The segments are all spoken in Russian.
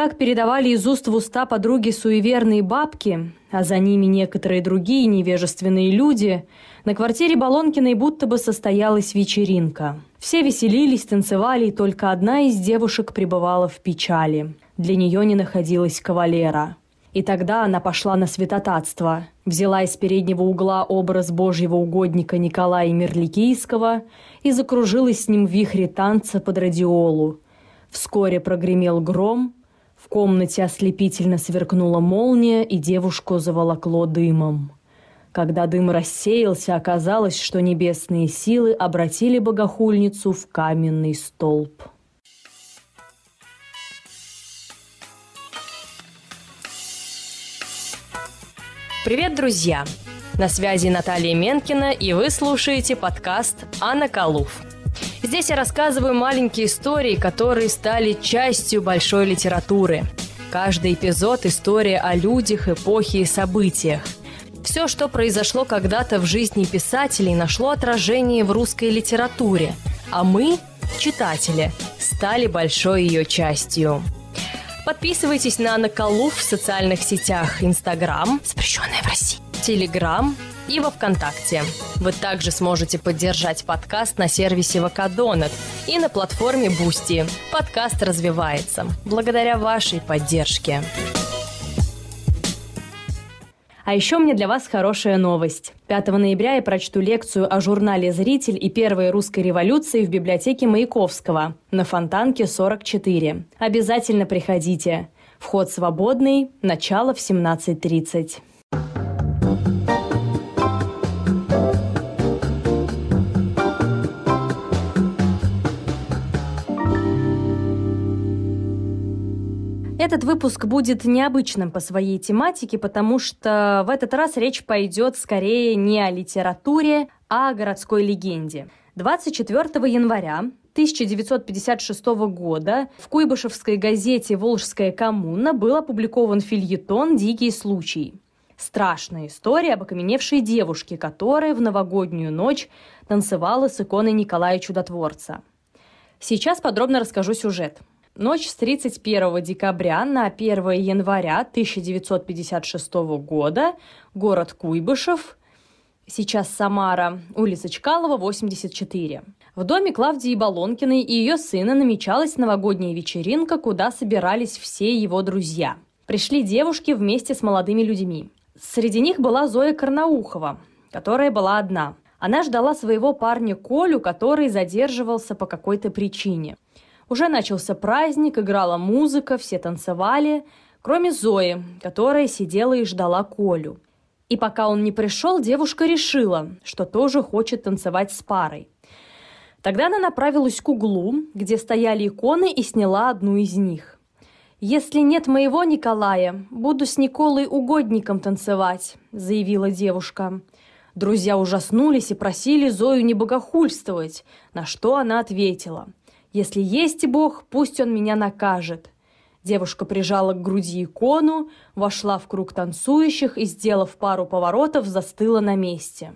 Как передавали из уст в уста подруги суеверные бабки, а за ними некоторые другие невежественные люди, на квартире Балонкиной будто бы состоялась вечеринка. Все веселились, танцевали, и только одна из девушек пребывала в печали. Для нее не находилось кавалера. И тогда она пошла на святотатство, взяла из переднего угла образ божьего угодника Николая Мерликийского и закружилась с ним в вихре танца под радиолу. Вскоре прогремел гром – комнате ослепительно сверкнула молния, и девушку заволокло дымом. Когда дым рассеялся, оказалось, что небесные силы обратили богохульницу в каменный столб. Привет, друзья! На связи Наталья Менкина, и вы слушаете подкаст «Анна Калуф». Здесь я рассказываю маленькие истории, которые стали частью большой литературы. Каждый эпизод – история о людях, эпохе и событиях. Все, что произошло когда-то в жизни писателей, нашло отражение в русской литературе, а мы, читатели, стали большой ее частью. Подписывайтесь на Наколу в социальных сетях Инстаграм, запрещенная в России, Телеграм и во Вконтакте. Вы также сможете поддержать подкаст на сервисе Вакадонат и на платформе Boosty. Подкаст развивается благодаря вашей поддержке. А еще мне для вас хорошая новость. 5 ноября я прочту лекцию о журнале «Зритель» и первой русской революции в библиотеке Маяковского на Фонтанке 44. Обязательно приходите. Вход свободный, начало в 17.30. Этот выпуск будет необычным по своей тематике, потому что в этот раз речь пойдет скорее не о литературе, а о городской легенде. 24 января 1956 года в Куйбышевской газете «Волжская коммуна» был опубликован фильетон «Дикий случай». Страшная история об окаменевшей девушке, которая в новогоднюю ночь танцевала с иконой Николая Чудотворца. Сейчас подробно расскажу сюжет – Ночь с 31 декабря на 1 января 1956 года, город Куйбышев, сейчас Самара, улица Чкалова, 84. В доме Клавдии Балонкиной и ее сына намечалась новогодняя вечеринка, куда собирались все его друзья. Пришли девушки вместе с молодыми людьми. Среди них была Зоя Карнаухова, которая была одна. Она ждала своего парня Колю, который задерживался по какой-то причине – уже начался праздник, играла музыка, все танцевали, кроме Зои, которая сидела и ждала Колю. И пока он не пришел, девушка решила, что тоже хочет танцевать с парой. Тогда она направилась к углу, где стояли иконы, и сняла одну из них. «Если нет моего Николая, буду с Николой угодником танцевать», – заявила девушка. Друзья ужаснулись и просили Зою не богохульствовать, на что она ответила – если есть Бог, пусть Он меня накажет. Девушка прижала к груди икону, вошла в круг танцующих и, сделав пару поворотов, застыла на месте.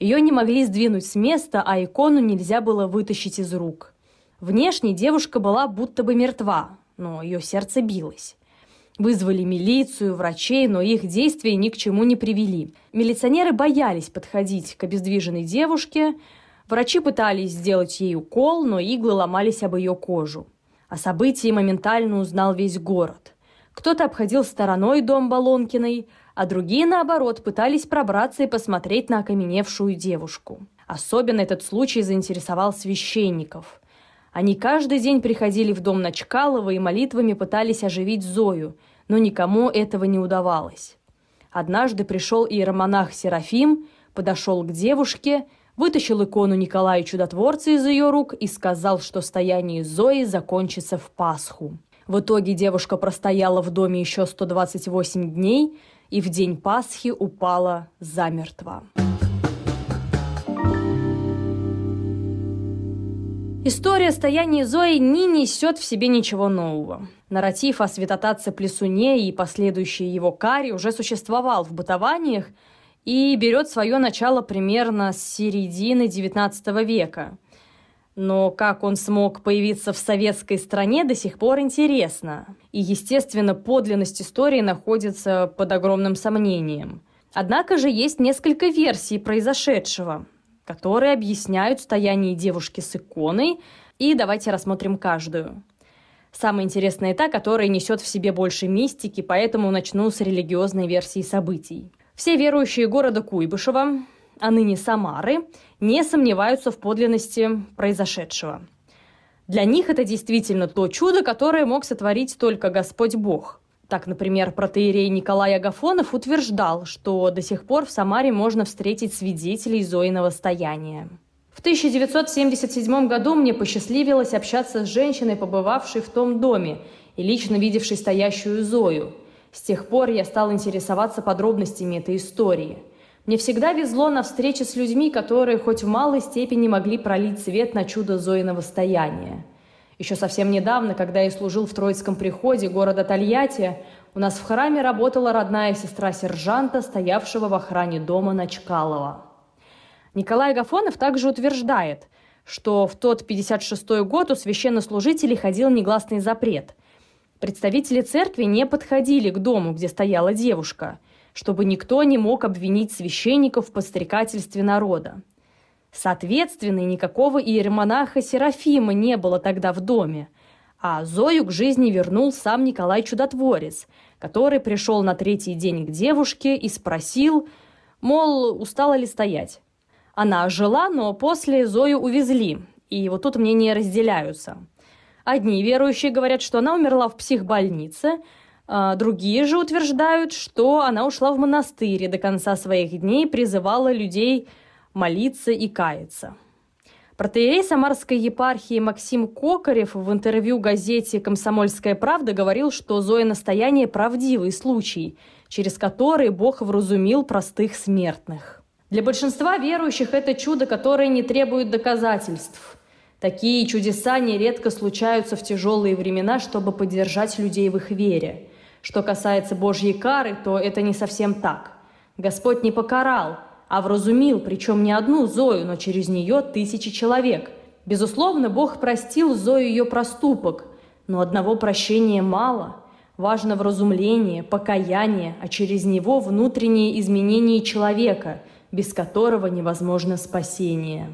Ее не могли сдвинуть с места, а икону нельзя было вытащить из рук. Внешне девушка была будто бы мертва, но ее сердце билось. Вызвали милицию, врачей, но их действия ни к чему не привели. Милиционеры боялись подходить к обездвиженной девушке, Врачи пытались сделать ей укол, но иглы ломались об ее кожу. О событии моментально узнал весь город. Кто-то обходил стороной дом Балонкиной, а другие, наоборот, пытались пробраться и посмотреть на окаменевшую девушку. Особенно этот случай заинтересовал священников. Они каждый день приходили в дом Начкалова и молитвами пытались оживить Зою, но никому этого не удавалось. Однажды пришел иеромонах Серафим, подошел к девушке – вытащил икону Николая Чудотворца из ее рук и сказал, что стояние Зои закончится в Пасху. В итоге девушка простояла в доме еще 128 дней и в день Пасхи упала замертво. История стояния Зои не несет в себе ничего нового. Нарратив о святотатце Плесуне и последующей его каре уже существовал в бытованиях – и берет свое начало примерно с середины XIX века. Но как он смог появиться в советской стране, до сих пор интересно. И, естественно, подлинность истории находится под огромным сомнением. Однако же есть несколько версий произошедшего, которые объясняют стояние девушки с иконой, и давайте рассмотрим каждую. Самая интересная та, которая несет в себе больше мистики, поэтому начну с религиозной версии событий. Все верующие города Куйбышева, а ныне Самары, не сомневаются в подлинности произошедшего. Для них это действительно то чудо, которое мог сотворить только Господь Бог. Так, например, протеерей Николай Агафонов утверждал, что до сих пор в Самаре можно встретить свидетелей Зоиного стояния. В 1977 году мне посчастливилось общаться с женщиной, побывавшей в том доме и лично видевшей стоящую Зою. С тех пор я стал интересоваться подробностями этой истории – мне всегда везло на встречи с людьми, которые хоть в малой степени могли пролить свет на чудо Зоиного стояния. Еще совсем недавно, когда я служил в Троицком приходе города Тольятти, у нас в храме работала родная сестра сержанта, стоявшего в охране дома Начкалова. Николай Агафонов также утверждает, что в тот 56-й год у священнослужителей ходил негласный запрет. Представители церкви не подходили к дому, где стояла девушка – чтобы никто не мог обвинить священников в подстрекательстве народа. Соответственно, никакого иеромонаха Серафима не было тогда в доме, а Зою к жизни вернул сам Николай Чудотворец, который пришел на третий день к девушке и спросил, мол, устала ли стоять. Она жила, но после Зою увезли, и вот тут мнения разделяются. Одни верующие говорят, что она умерла в психбольнице – а, другие же утверждают, что она ушла в монастырь и до конца своих дней призывала людей молиться и каяться. Протеерей Самарской епархии Максим Кокарев в интервью газете «Комсомольская правда» говорил, что Зоя настояние – правдивый случай, через который Бог вразумил простых смертных. Для большинства верующих это чудо, которое не требует доказательств. Такие чудеса нередко случаются в тяжелые времена, чтобы поддержать людей в их вере – что касается Божьей кары, то это не совсем так. Господь не покарал, а вразумил, причем не одну Зою, но через нее тысячи человек. Безусловно, Бог простил Зою ее проступок, но одного прощения мало. Важно вразумление, покаяние, а через него внутреннее изменение человека, без которого невозможно спасение.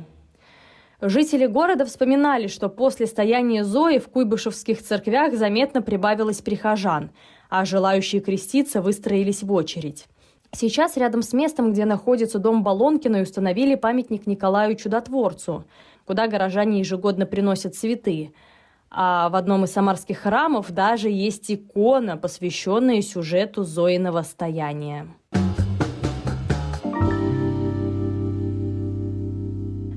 Жители города вспоминали, что после стояния Зои в куйбышевских церквях заметно прибавилось прихожан, а желающие креститься выстроились в очередь. Сейчас рядом с местом, где находится дом Балонкина, установили памятник Николаю Чудотворцу, куда горожане ежегодно приносят цветы. А в одном из самарских храмов даже есть икона, посвященная сюжету Зоиного стояния.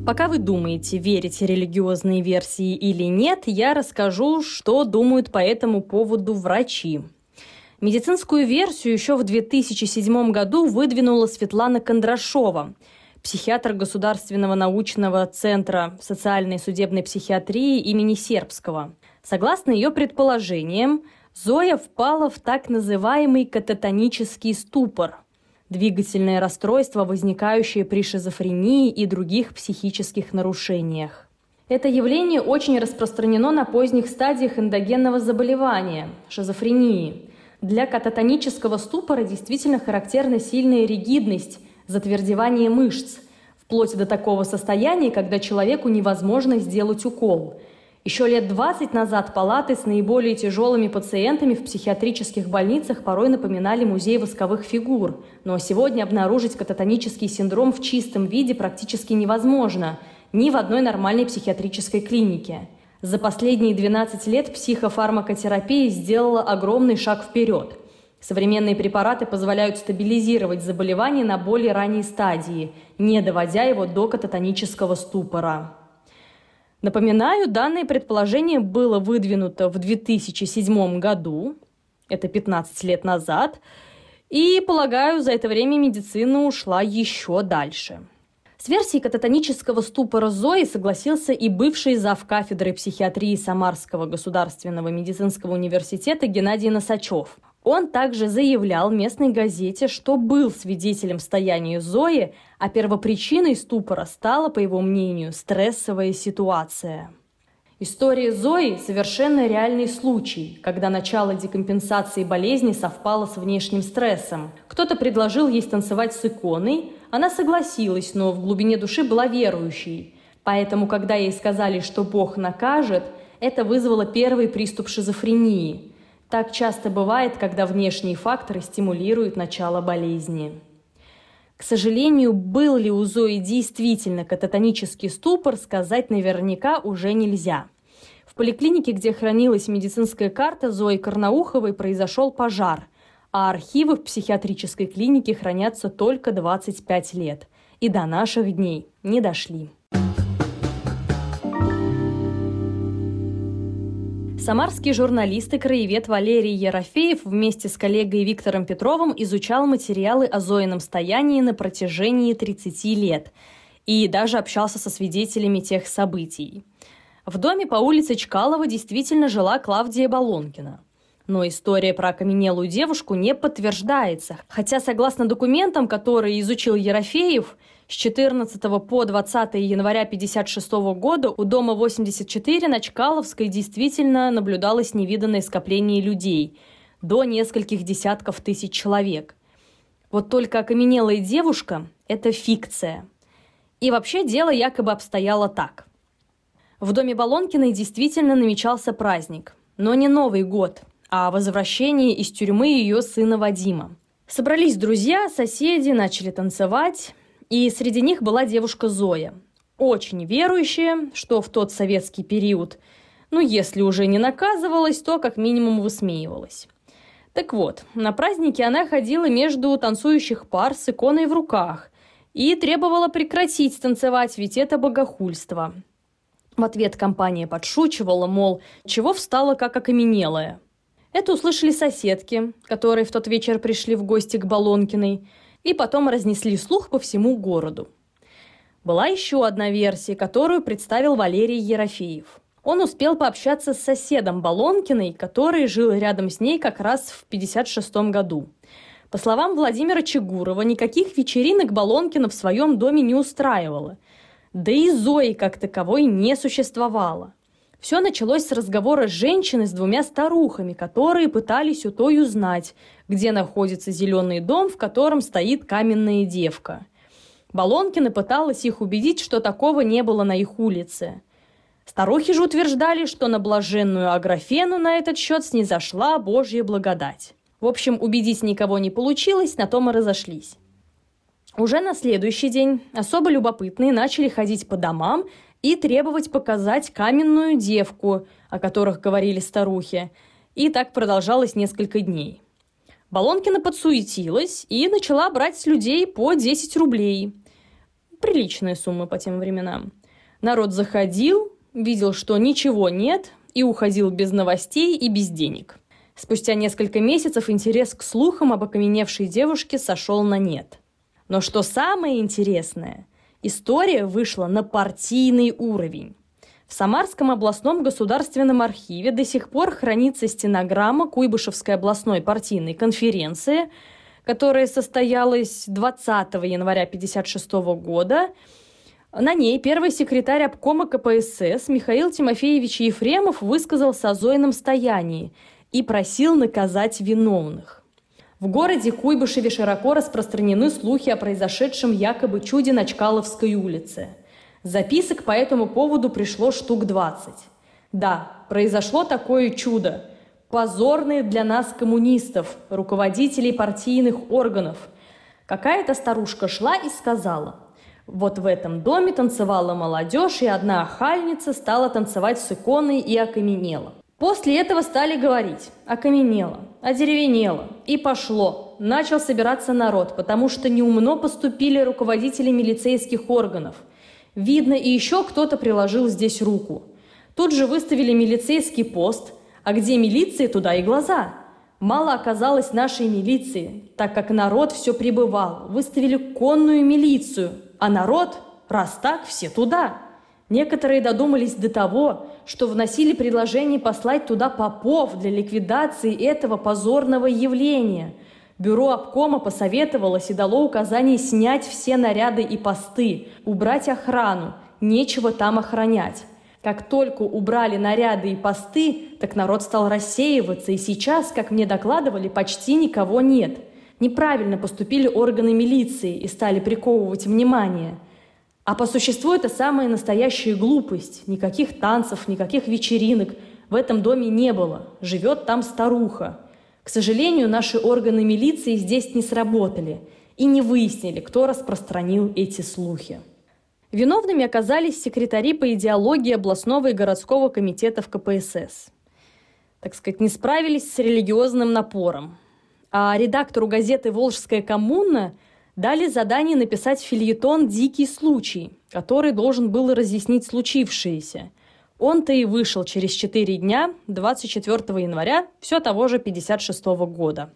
Пока вы думаете, верить религиозные версии или нет, я расскажу, что думают по этому поводу врачи. Медицинскую версию еще в 2007 году выдвинула Светлана Кондрашова, психиатр Государственного научного центра социальной и судебной психиатрии имени Сербского. Согласно ее предположениям, Зоя впала в так называемый кататонический ступор – двигательное расстройство, возникающее при шизофрении и других психических нарушениях. Это явление очень распространено на поздних стадиях эндогенного заболевания – шизофрении – для кататонического ступора действительно характерна сильная ригидность, затвердевание мышц, вплоть до такого состояния, когда человеку невозможно сделать укол. Еще лет 20 назад палаты с наиболее тяжелыми пациентами в психиатрических больницах порой напоминали музей восковых фигур. Но сегодня обнаружить кататонический синдром в чистом виде практически невозможно ни в одной нормальной психиатрической клинике. За последние 12 лет психофармакотерапия сделала огромный шаг вперед. Современные препараты позволяют стабилизировать заболевание на более ранней стадии, не доводя его до кататонического ступора. Напоминаю, данное предположение было выдвинуто в 2007 году, это 15 лет назад, и, полагаю, за это время медицина ушла еще дальше – с версией кататонического ступора Зои согласился и бывший зав. кафедры психиатрии Самарского государственного медицинского университета Геннадий Носачев. Он также заявлял местной газете, что был свидетелем стояния Зои, а первопричиной ступора стала, по его мнению, стрессовая ситуация. История Зои – совершенно реальный случай, когда начало декомпенсации болезни совпало с внешним стрессом. Кто-то предложил ей танцевать с иконой, она согласилась, но в глубине души была верующей. Поэтому, когда ей сказали, что Бог накажет, это вызвало первый приступ шизофрении. Так часто бывает, когда внешние факторы стимулируют начало болезни. К сожалению, был ли у Зои действительно кататонический ступор, сказать наверняка уже нельзя – в поликлинике, где хранилась медицинская карта Зои Карнауховой, произошел пожар, а архивы в психиатрической клинике хранятся только 25 лет. И до наших дней не дошли. Самарский журналист и краевед Валерий Ерофеев вместе с коллегой Виктором Петровым изучал материалы о Зоином стоянии на протяжении 30 лет и даже общался со свидетелями тех событий. В доме по улице Чкалова действительно жила Клавдия Балонкина. Но история про окаменелую девушку не подтверждается, хотя, согласно документам, которые изучил Ерофеев, с 14 по 20 января 1956 года у дома 84 на Чкаловской действительно наблюдалось невиданное скопление людей – до нескольких десятков тысяч человек. Вот только окаменелая девушка – это фикция. И вообще дело якобы обстояло так – в доме Балонкиной действительно намечался праздник. Но не Новый год, а возвращение из тюрьмы ее сына Вадима. Собрались друзья, соседи, начали танцевать, и среди них была девушка Зоя. Очень верующая, что в тот советский период, ну, если уже не наказывалась, то как минимум высмеивалась. Так вот, на празднике она ходила между танцующих пар с иконой в руках и требовала прекратить танцевать, ведь это богохульство. В ответ компания подшучивала, мол, чего встала как окаменелая. Это услышали соседки, которые в тот вечер пришли в гости к Балонкиной, и потом разнесли слух по всему городу. Была еще одна версия, которую представил Валерий Ерофеев. Он успел пообщаться с соседом Балонкиной, который жил рядом с ней как раз в 1956 году. По словам Владимира Чегурова, никаких вечеринок Балонкина в своем доме не устраивала – да и Зои как таковой не существовало. Все началось с разговора женщины с двумя старухами, которые пытались у той узнать, где находится зеленый дом, в котором стоит каменная девка. Балонкина пыталась их убедить, что такого не было на их улице. Старухи же утверждали, что на блаженную Аграфену на этот счет снизошла Божья благодать. В общем, убедить никого не получилось, на том и разошлись. Уже на следующий день особо любопытные начали ходить по домам и требовать показать каменную девку, о которых говорили старухи. И так продолжалось несколько дней. Балонкина подсуетилась и начала брать с людей по 10 рублей. Приличная сумма по тем временам. Народ заходил, видел, что ничего нет, и уходил без новостей и без денег. Спустя несколько месяцев интерес к слухам об окаменевшей девушке сошел на нет – но что самое интересное, история вышла на партийный уровень. В Самарском областном государственном архиве до сих пор хранится стенограмма Куйбышевской областной партийной конференции, которая состоялась 20 января 1956 года. На ней первый секретарь обкома КПСС Михаил Тимофеевич Ефремов высказался о Зоином стоянии и просил наказать виновных. В городе Куйбышеве широко распространены слухи о произошедшем якобы чуде на Чкаловской улице. Записок по этому поводу пришло штук 20. Да, произошло такое чудо. Позорное для нас коммунистов, руководителей партийных органов. Какая-то старушка шла и сказала, вот в этом доме танцевала молодежь, и одна охальница стала танцевать с иконой и окаменела. После этого стали говорить «окаменело», «одеревенело» и пошло. Начал собираться народ, потому что неумно поступили руководители милицейских органов. Видно, и еще кто-то приложил здесь руку. Тут же выставили милицейский пост, а где милиция, туда и глаза. Мало оказалось нашей милиции, так как народ все прибывал. Выставили конную милицию, а народ, раз так, все туда. Некоторые додумались до того, что вносили предложение послать туда попов для ликвидации этого позорного явления. Бюро обкома посоветовалось и дало указание снять все наряды и посты, убрать охрану, нечего там охранять. Как только убрали наряды и посты, так народ стал рассеиваться, и сейчас, как мне докладывали, почти никого нет. Неправильно поступили органы милиции и стали приковывать внимание – а по существу это самая настоящая глупость. Никаких танцев, никаких вечеринок в этом доме не было. Живет там старуха. К сожалению, наши органы милиции здесь не сработали и не выяснили, кто распространил эти слухи. Виновными оказались секретари по идеологии областного и городского комитетов КПСС. Так сказать, не справились с религиозным напором. А редактору газеты «Волжская коммуна» дали задание написать фильетон «Дикий случай», который должен был разъяснить случившееся. Он-то и вышел через 4 дня, 24 января, все того же 56 года.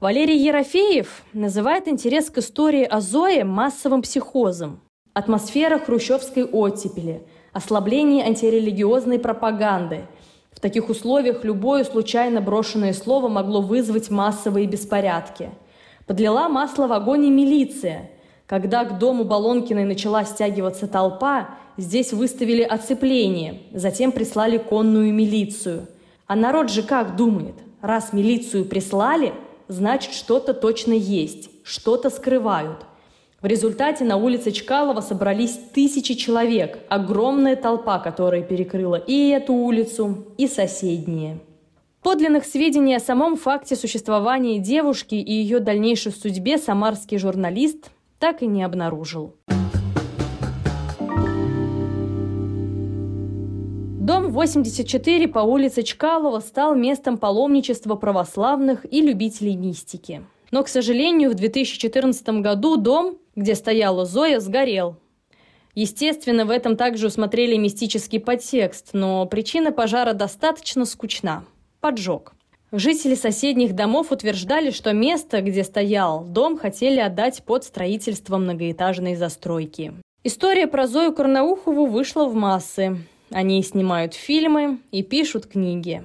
Валерий Ерофеев называет интерес к истории о Зое массовым психозом. Атмосфера хрущевской оттепели, ослабление антирелигиозной пропаганды. В таких условиях любое случайно брошенное слово могло вызвать массовые беспорядки – Подлила масло в огонь и милиция. Когда к дому Балонкиной начала стягиваться толпа, здесь выставили оцепление, затем прислали конную милицию. А народ же как думает? Раз милицию прислали, значит что-то точно есть, что-то скрывают. В результате на улице Чкалова собрались тысячи человек, огромная толпа, которая перекрыла и эту улицу, и соседние. Подлинных сведений о самом факте существования девушки и ее дальнейшей судьбе самарский журналист так и не обнаружил. Дом 84 по улице Чкалова стал местом паломничества православных и любителей мистики. Но, к сожалению, в 2014 году дом, где стояла Зоя, сгорел. Естественно, в этом также усмотрели мистический подтекст, но причина пожара достаточно скучна – поджог. Жители соседних домов утверждали, что место, где стоял дом, хотели отдать под строительство многоэтажной застройки. История про Зою Корнаухову вышла в массы. Они снимают фильмы и пишут книги.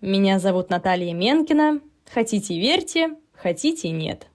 Меня зовут Наталья Менкина. Хотите верьте, хотите нет.